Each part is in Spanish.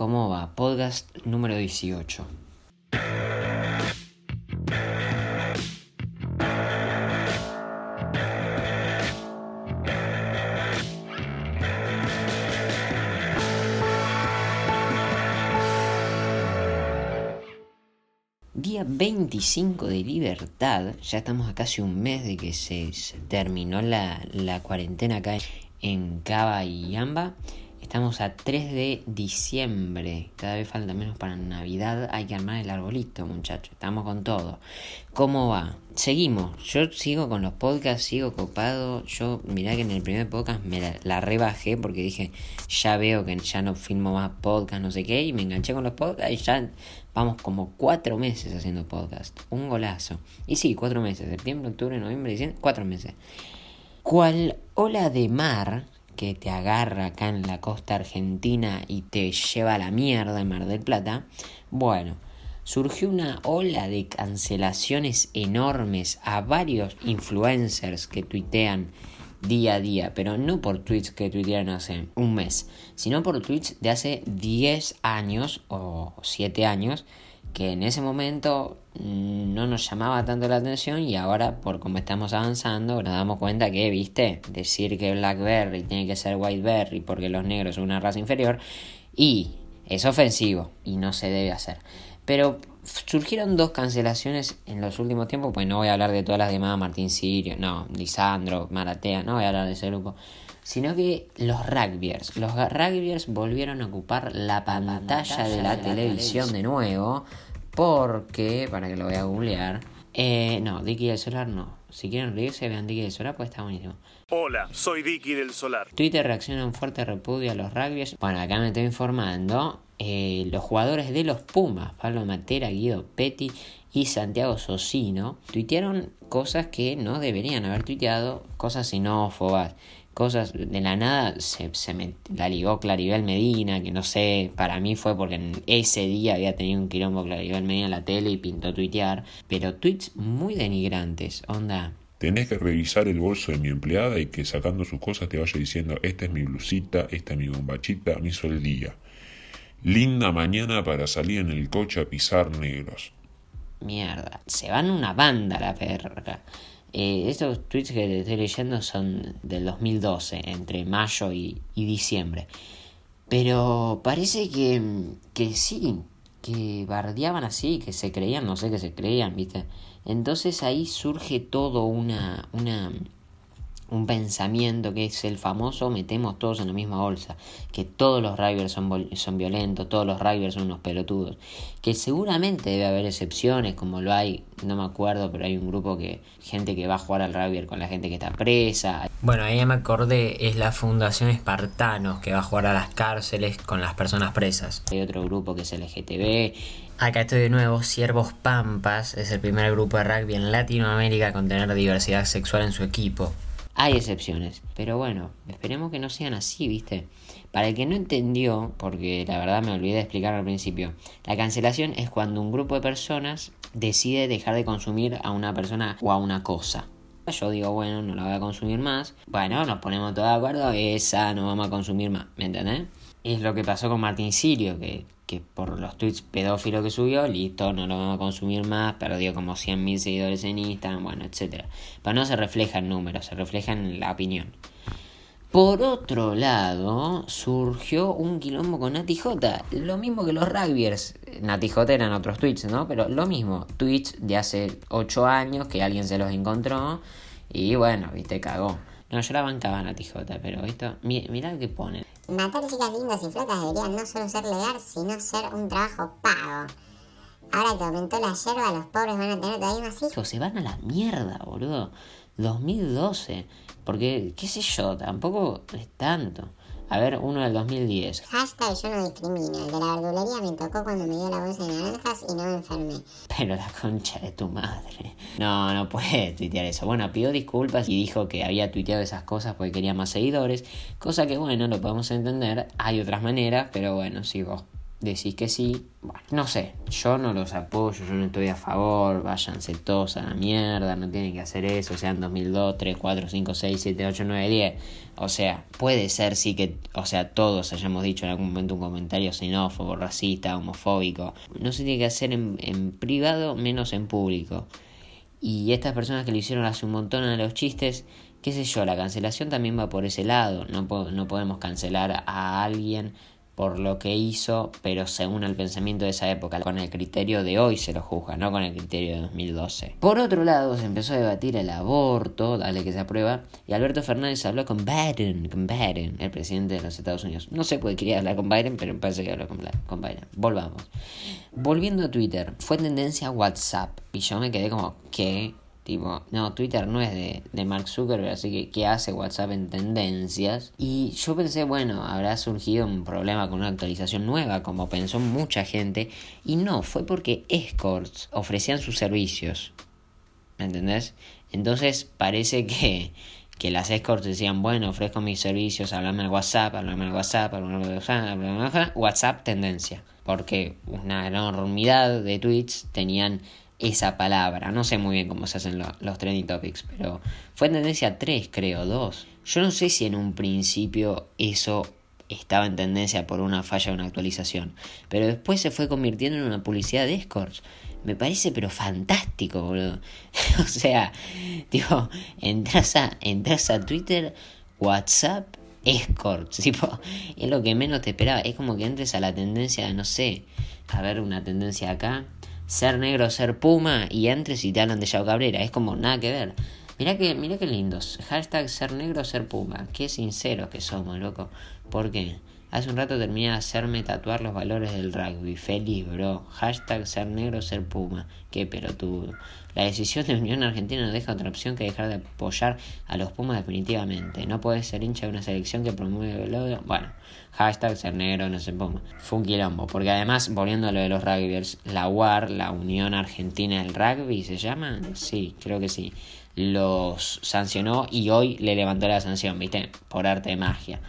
¿Cómo va? Podcast número 18. Día 25 de libertad, ya estamos a casi un mes de que se, terminó la, la cuarentena acá en Cava y Amba. Estamos a 3 de diciembre, cada vez falta menos para Navidad, hay que armar el arbolito muchachos, estamos con todo. ¿Cómo va? Seguimos, yo sigo con los podcasts, sigo copado, yo mirá que en el primer podcast me la, rebajé porque dije, ya veo que ya no filmo más podcast, no sé qué, y me enganché con los podcasts y ya vamos como cuatro meses haciendo podcast, un golazo. Y sí, cuatro meses, septiembre, octubre, noviembre, diciembre, cuatro meses. ¿Cuál ola de mar que te agarra acá en la costa argentina y te lleva a la mierda en Mar del Plata, bueno, surgió una ola de cancelaciones enormes a varios influencers que tuitean día a día, pero no por tweets que tuitearon hace un mes, sino por tweets de hace 10 años o 7 años que en ese momento mm, no nos llamaba tanto la atención y ahora por como estamos avanzando nos damos cuenta que, viste, decir que Blackberry tiene que ser Whiteberry porque los negros son una raza inferior y es ofensivo y no se debe hacer. Pero surgieron dos cancelaciones en los últimos tiempos, pues no voy a hablar de todas las demás, Martín Sirio, no, Lisandro, Maratea, no voy a hablar de ese grupo sino que los rugbyers. Los rugbyers volvieron a ocupar la pantalla de la televisión de nuevo, porque, para que lo voy a googlear, eh, no, Dicky del Solar no. Si quieren reírse, vean Dicky del Solar, pues está buenísimo. Hola, soy Dicky del Solar. Twitter reacciona en fuerte repudio a los rugbyers. Bueno, acá me estoy informando. Eh, los jugadores de los Pumas, Pablo Matera, Guido Petty y Santiago Socino, tuitearon cosas que no deberían haber tuiteado, cosas xenófobas cosas de la nada se, se me la ligó Claribel Medina, que no sé, para mí fue porque en ese día había tenido un quilombo Claribel Medina en la tele y pintó tuitear, pero tweets muy denigrantes, onda. Tenés que revisar el bolso de mi empleada y que sacando sus cosas te vaya diciendo, esta es mi blusita, esta es mi bombachita, mi sol día. Linda mañana para salir en el coche a pisar negros. Mierda, se van una banda la perra. Eh, estos tweets que estoy leyendo son del 2012, entre mayo y, diciembre. Pero parece que, que sí, que bardeaban así, que se creían, no sé, que se creían, ¿viste? Entonces ahí surge todo una, una, un pensamiento que es el famoso metemos todos en la misma bolsa, que todos los rivers son, son violentos, todos los rivers son unos pelotudos, que seguramente debe haber excepciones, como lo hay, no me acuerdo, pero hay un grupo que, gente que va a jugar al river con la gente que está presa. Bueno, ahí me acordé, es la Fundación Espartanos, que va a jugar a las cárceles con las personas presas. Hay otro grupo que es LGTB, Acá estoy de nuevo, Siervos Pampas es el primer grupo de rugby en Latinoamérica con tener diversidad sexual en su equipo. Hay excepciones, pero bueno, esperemos que no sean así, ¿viste? Para el que no entendió, porque la verdad me olvidé de explicar al principio, la cancelación es cuando un grupo de personas decide dejar de consumir a una persona o a una cosa. Yo digo, bueno, no la voy a consumir más. Bueno, nos ponemos todos de acuerdo, esa no vamos a consumir más, ¿me entendés? Es lo que pasó con Martín Sirio, que que por los tweets pedófilos que subió, listo, no lo vamos a consumir más, perdió como 100.000 seguidores en Instagram, bueno, etc. Pero no se refleja en números, se refleja en la opinión. Por otro lado, surgió un quilombo con Nati J. Lo mismo que los rugbyers. Nati J eran otros tweets, ¿no? Pero lo mismo. Tweets de hace 8 años que alguien se los encontró. Y bueno, viste, cagó. No, yo la bancaba Nati J, pero esto. Mirá lo que ponen. Matar chicas lindas y flacas debería no solo ser legal, sino ser un trabajo pago. Ahora que aumentó la yerba, los pobres van a tener todavía más hijos. Se van a la mierda, boludo. 2012. Porque, qué sé yo, tampoco es tanto. A ver, uno del 2010. Hashtag yo no discrimino. El de la verdulería me tocó cuando me dio la bolsa de naranjas y no me enfermé. Pero la concha de tu madre. No, no puede tuitear eso. Bueno, pidió disculpas y dijo que había tuiteado esas cosas porque quería más seguidores. Cosa que, bueno, lo podemos entender. Hay otras maneras, pero bueno, sigo. Decís que sí. Bueno, no sé, yo no los apoyo, yo no estoy a favor, váyanse todos a la mierda, no tienen que hacer eso, sean 2002, 3, 4, 5, 6, 7, 8, 9, 10. O sea, puede ser sí que, o sea, todos hayamos dicho en algún momento un comentario xenófobo, racista, homofóbico. No se tiene que hacer en, en privado, menos en público. Y estas personas que lo hicieron hace un montón a los chistes, qué sé yo, la cancelación también va por ese lado. No, no podemos cancelar a alguien por lo que hizo, pero según el pensamiento de esa época, con el criterio de hoy se lo juzga, no con el criterio de 2012. Por otro lado, se empezó a debatir el aborto, dale que se aprueba, y Alberto Fernández habló con Biden, con Biden, el presidente de los Estados Unidos. No sé por qué quería hablar con Biden, pero parece que habló con, con Biden. Volvamos. Volviendo a Twitter, fue tendencia WhatsApp, y yo me quedé como, ¿qué? Tipo, no, Twitter no es de, de Mark Zuckerberg, así que ¿qué hace WhatsApp en tendencias? Y yo pensé, bueno, habrá surgido un problema con una actualización nueva, como pensó mucha gente, y no, fue porque escorts ofrecían sus servicios. ¿Me entendés? Entonces parece que, que las escorts decían, bueno, ofrezco mis servicios, hablame al WhatsApp, hablame al WhatsApp, hablame al WhatsApp, hablame al WhatsApp, WhatsApp tendencia. Porque una enormidad de tweets tenían esa palabra. No sé muy bien cómo se hacen los trending topics, pero fue tendencia 3, creo, 2. Yo no sé si en un principio eso estaba en tendencia por una falla de una actualización, pero después se fue convirtiendo en una publicidad de escorts. Me parece pero fantástico, boludo. o sea, tipo, entras a, entras a Twitter, WhatsApp, escorts, tipo, es lo que menos te esperaba. Es como que entres a la tendencia, no sé, a ver una tendencia acá ser negro, ser puma y entres y te hablan de Yao Cabrera. Es como nada que ver. Mira que, mira qué lindos. Hashtag ser negro, ser puma. Qué sinceros que somos, loco. ¿Por qué? Hace un rato terminé de hacerme tatuar los valores del rugby. Feliz, bro. Hashtag ser negro, ser puma. Qué pelotudo. La decisión de Unión Argentina no deja otra opción que dejar de apoyar a los Pumas definitivamente. No puedes ser hincha de una selección que promueve el odio. Bueno, hashtag ser negro, no se Puma. Fue un quilombo. Porque además, volviendo a lo de los rugbyers, la UAR, la Unión Argentina del Rugby, ¿se llama? Sí, creo que sí. Los sancionó y hoy le levantó la sanción, ¿viste? Por arte de magia.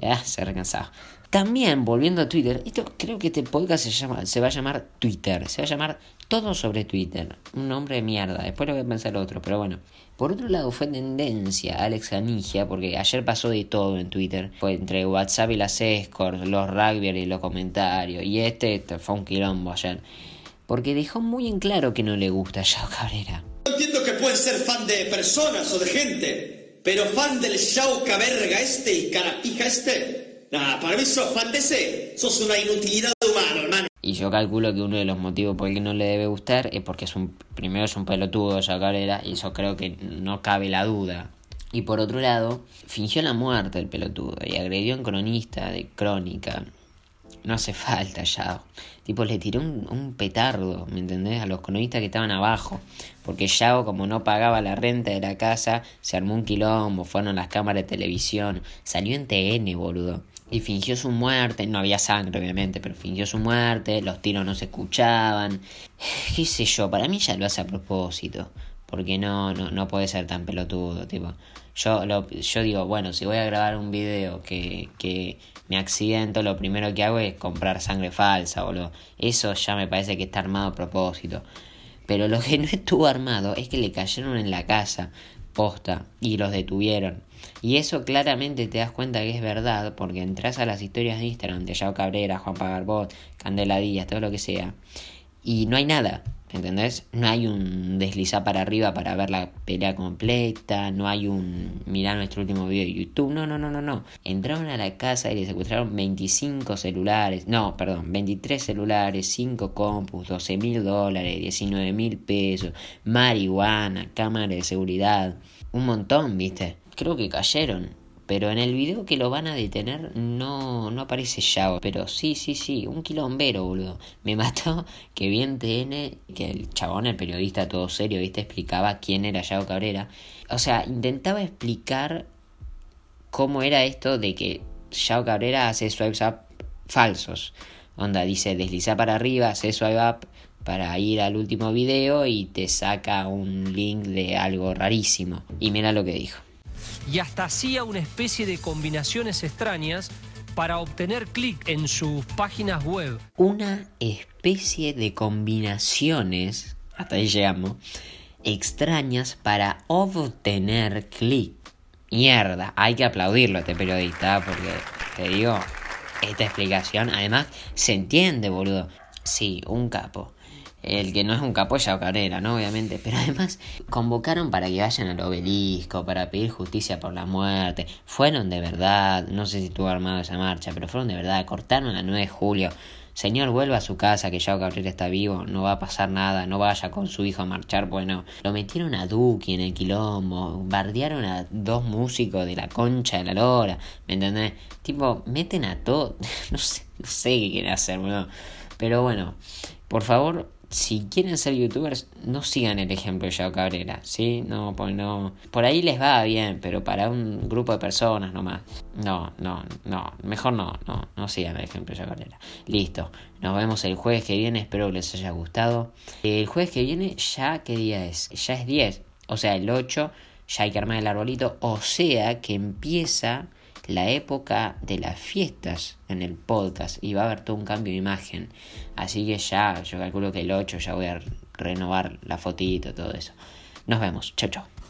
Ya, se recansado. También, volviendo a Twitter, esto creo que este podcast se, llama, se va a llamar Twitter. Se va a llamar Todo sobre Twitter. Un nombre de mierda. Después lo voy a pensar otro, pero bueno. Por otro lado, fue tendencia Alex Anigia, porque ayer pasó de todo en Twitter. Fue entre WhatsApp y las escorts, los rugby y los comentarios. Y este, este, fue un quilombo ayer. Porque dejó muy en claro que no le gusta a Yao Cabrera. Entiendo que pueden ser fan de personas o de gente. Pero fan del Shauca verga este y carapija este. Nah, para mí sos fan de ese. Sos una inutilidad humana, hermano. Y yo calculo que uno de los motivos por el que no le debe gustar es porque es un, primero es un pelotudo de Cabrera y eso creo que no cabe la duda. Y por otro lado, fingió la muerte del pelotudo y agredió a un cronista de crónica no hace falta ya. Tipo, le tiró un, petardo, ¿me entendés? A los cronistas que estaban abajo. Porque Yago, como no pagaba la renta de la casa, se armó un quilombo, fueron las cámaras de televisión. Salió en TN, boludo. Y fingió su muerte. No había sangre, obviamente, pero fingió su muerte. Los tiros no se escuchaban. ¿Qué sé yo? Para mí ya lo hace a propósito. Porque no, no, no puede ser tan pelotudo, tipo. Yo, lo, yo digo, bueno, si voy a grabar un video que, que me accidento, lo primero que hago es comprar sangre falsa, boludo. Eso ya me parece que está armado a propósito. Pero lo que no estuvo armado es que le cayeron en la casa, posta, y los detuvieron. Y eso claramente te das cuenta que es verdad, porque entras a las historias de Instagram de Yao Cabrera, Juan Pagarbot, Candela Díaz, todo lo que sea, y no hay nada. ¿Entendés? No hay un deslizar para arriba para ver la pelea completa, no hay un mirar nuestro último video de YouTube, no, no, no, no, no. Entraron a la casa y le secuestraron 25 celulares, no, perdón, 23 celulares, 5 compus, 12 mil dólares, 19 mil pesos, marihuana, cámara de seguridad, un montón, viste. Creo que cayeron. Pero en el video que lo van a detener no, no aparece Yao. Pero sí, sí, sí, un quilombero, boludo. Me mató que bien TN, que el chabón, el periodista todo serio, viste, explicaba quién era Yao Cabrera. O sea, intentaba explicar cómo era esto de que Yao Cabrera hace swipes up falsos. Onda, dice desliza para arriba, hace swipe up para ir al último video y te saca un link de algo rarísimo. Y mira lo que dijo y hasta hacía una especie de combinaciones extrañas para obtener clic en sus páginas web. Una especie de combinaciones, hasta ahí llegamos, extrañas para obtener clic. Mierda, hay que aplaudirlo a este periodista, porque te digo, esta explicación, además, se entiende, boludo. Sí, un capo. El que no es un capo es Cabrera, ¿no? Obviamente. Pero además convocaron para que vayan al obelisco, para pedir justicia por la muerte. Fueron de verdad, no sé si estuvo armado esa marcha, pero fueron de verdad. Cortaron la 9 de julio. Señor, vuelva a su casa, que Yao Cabrera está vivo, no va a pasar nada, no vaya con su hijo a marchar, bueno. Lo metieron a Duki en el quilombo, bardearon a dos músicos de la concha de la lora, ¿me entendés? Tipo, meten a todo, no sé, no sé qué quieren hacer, boludo. Pero bueno, por favor, si quieren ser youtubers, no sigan el ejemplo de Yao Cabrera, ¿sí? No, pues no. Por ahí les va bien, pero para un grupo de personas nomás. No, no, no. Mejor no, no, no sigan el ejemplo de Yao Cabrera. Listo. Nos vemos el jueves que viene, espero que les haya gustado. El jueves que viene, ¿ya qué día es? Ya es 10. O sea, el 8, ya hay que armar el arbolito. O sea, que empieza la época de las fiestas en el podcast y va a haber todo un cambio de imagen. Así que ya, yo calculo que el 8 ya voy a renovar la fotito, todo eso. Nos vemos, chao, chao.